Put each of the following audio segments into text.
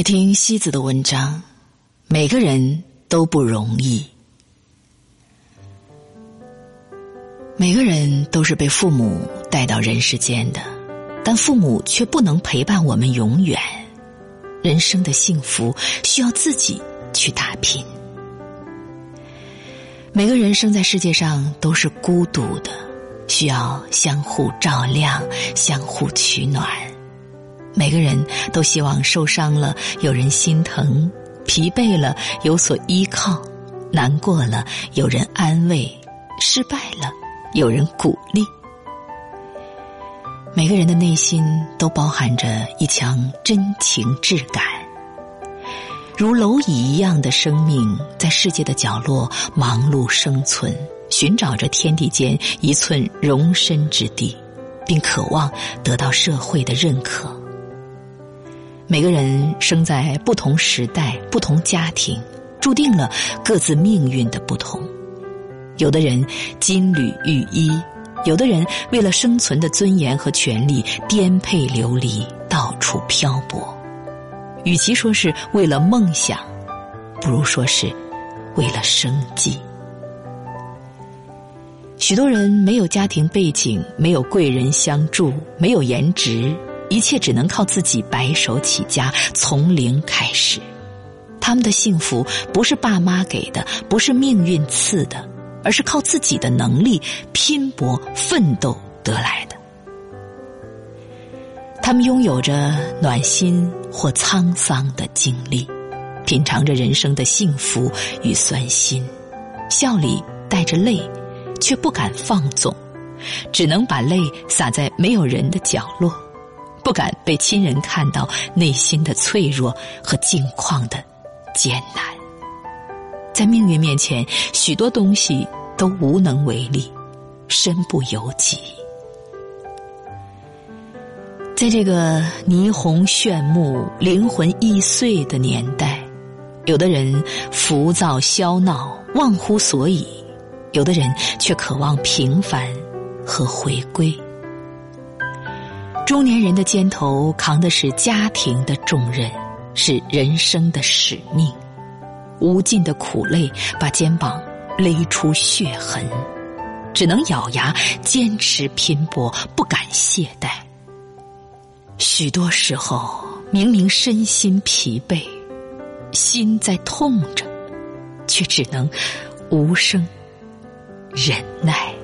来听西子的文章。每个人都不容易，每个人都是被父母带到人世间的，但父母却不能陪伴我们永远。人生的幸福需要自己去打拼。每个人生在世界上都是孤独的，需要相互照亮、相互取暖。每个人都希望受伤了有人心疼，疲惫了有所依靠，难过了有人安慰，失败了有人鼓励。每个人的内心都包含着一腔真情质感，如蝼蚁一样的生命，在世界的角落忙碌生存，寻找着天地间一寸容身之地，并渴望得到社会的认可。每个人生在不同时代、不同家庭，注定了各自命运的不同。有的人金缕玉衣。有的人为了生存的尊严和权利颠沛流离，到处漂泊。与其说是为了梦想，不如说是为了生计。许多人没有家庭背景，没有贵人相助，没有颜值，一切只能靠自己白手起家，从零开始。他们的幸福不是爸妈给的，不是命运赐的。而是靠自己的能力拼搏奋斗得来的。他们拥有着暖心或沧桑的经历，品尝着人生的幸福与酸辛，笑里带着泪，却不敢放纵，只能把泪洒在没有人的角落，不敢被亲人看到内心的脆弱和境况的艰难。在命运面前，许多东西都无能为力，身不由己。在这个霓虹炫目、灵魂易碎的年代，有的人浮躁喧闹、忘乎所以；有的人却渴望平凡和回归。中年人的肩头扛的是家庭的重任，是人生的使命。无尽的苦累把肩膀勒出血痕，只能咬牙坚持拼搏，不敢懈怠。许多时候，明明身心疲惫，心在痛着，却只能无声忍耐。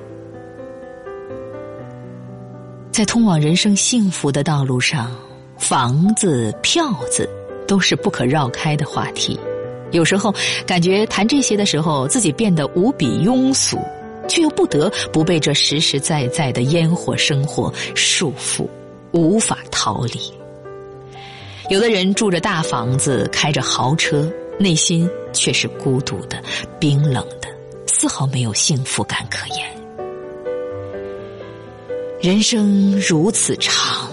在通往人生幸福的道路上，房子、票子都是不可绕开的话题。有时候感觉谈这些的时候，自己变得无比庸俗，却又不得不被这实实在在的烟火生活束缚，无法逃离。有的人住着大房子，开着豪车，内心却是孤独的、冰冷的，丝毫没有幸福感可言。人生如此长，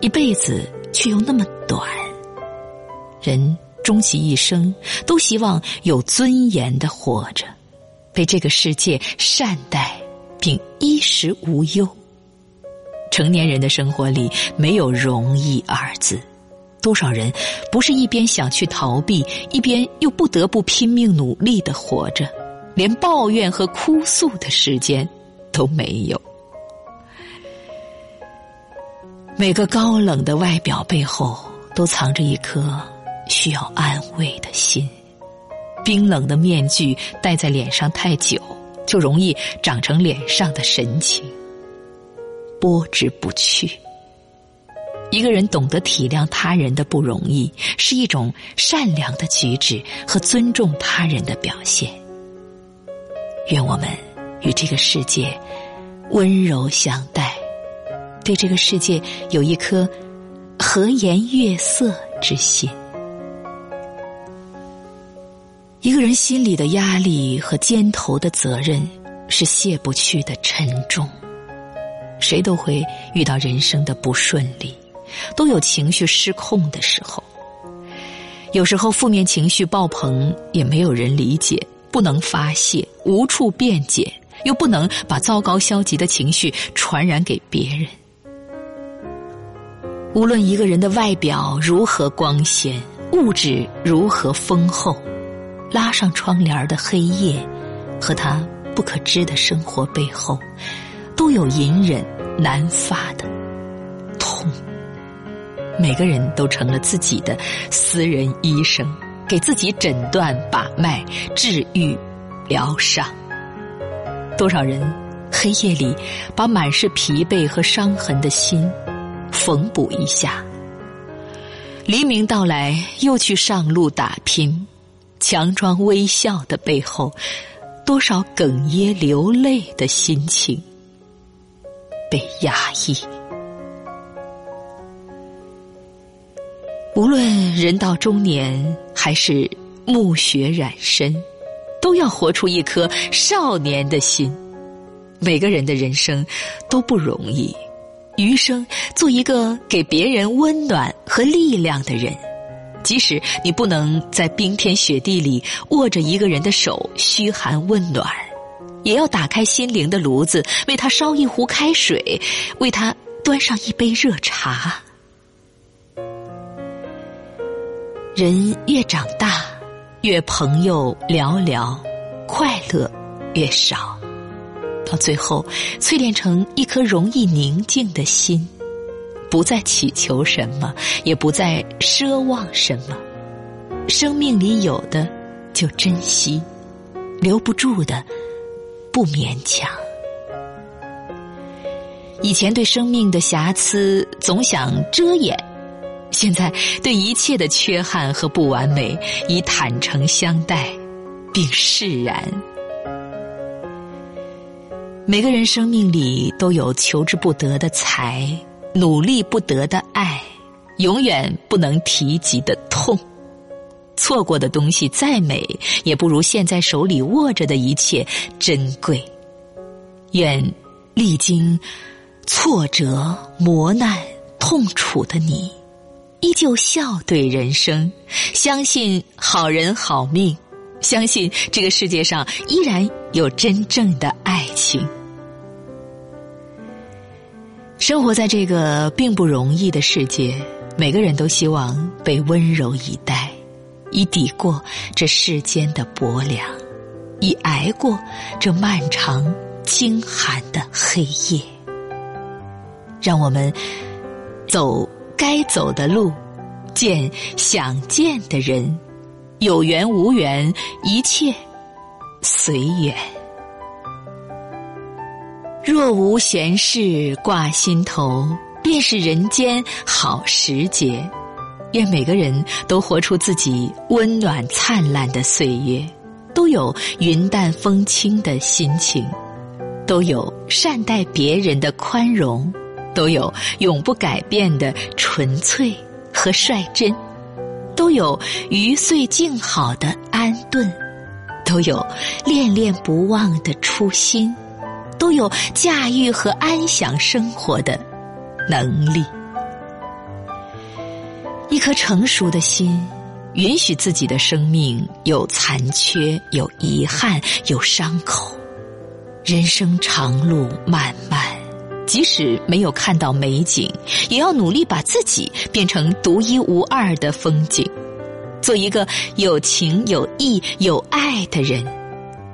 一辈子却又那么短，人。终其一生，都希望有尊严的活着，被这个世界善待，并衣食无忧。成年人的生活里没有容易二字，多少人不是一边想去逃避，一边又不得不拼命努力的活着，连抱怨和哭诉的时间都没有。每个高冷的外表背后，都藏着一颗。需要安慰的心，冰冷的面具戴在脸上太久，就容易长成脸上的神情，拨之不去。一个人懂得体谅他人的不容易，是一种善良的举止和尊重他人的表现。愿我们与这个世界温柔相待，对这个世界有一颗和颜悦色之心。一个人心里的压力和肩头的责任是卸不去的沉重。谁都会遇到人生的不顺利，都有情绪失控的时候。有时候负面情绪爆棚，也没有人理解，不能发泄，无处辩解，又不能把糟糕消极的情绪传染给别人。无论一个人的外表如何光鲜。物质如何丰厚，拉上窗帘的黑夜，和他不可知的生活背后，都有隐忍难发的痛。每个人都成了自己的私人医生，给自己诊断、把脉、治愈、疗伤。多少人黑夜里把满是疲惫和伤痕的心缝补一下，黎明到来又去上路打拼，强装微笑的背后，多少哽咽流泪的心情被压抑。无论人到中年还是暮雪染身，都要活出一颗少年的心。每个人的人生都不容易，余生做一个给别人温暖和力量的人。即使你不能在冰天雪地里握着一个人的手嘘寒问暖，也要打开心灵的炉子，为他烧一壶开水，为他端上一杯热茶。人越长大，越朋友寥寥，快乐越少，到最后淬炼成一颗容易宁静的心，不再祈求什么，也不再奢望什么。生命里有的就珍惜，留不住的不勉强。以前对生命的瑕疵总想遮掩。现在对一切的缺憾和不完美，以坦诚相待，并释然。每个人生命里都有求之不得的财，努力不得的爱，永远不能提及的痛。错过的东西再美，也不如现在手里握着的一切珍贵。愿历经挫折、磨难、痛楚的你。依旧笑对人生，相信好人好命，相信这个世界上依然有真正的爱情。生活在这个并不容易的世界，每个人都希望被温柔以待，以抵过这世间的薄凉，以挨过这漫长惊寒的黑夜。让我们走。该走的路，见想见的人，有缘无缘，一切随缘。若无闲事挂心头，便是人间好时节。愿每个人都活出自己温暖灿烂的岁月，都有云淡风轻的心情，都有善待别人的宽容。都有永不改变的纯粹和率真，都有余岁静好的安顿，都有恋恋不忘的初心，都有驾驭和安享生活的能力。一颗成熟的心，允许自己的生命有残缺、有遗憾、有伤口。人生长路漫漫。即使没有看到美景，也要努力把自己变成独一无二的风景，做一个有情有义有爱的人，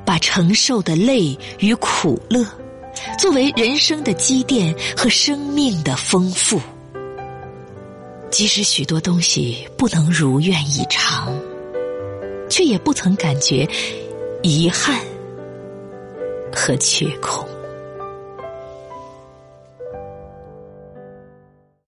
把承受的累与苦乐，作为人生的积淀和生命的丰富。即使许多东西不能如愿以偿，却也不曾感觉遗憾和缺空。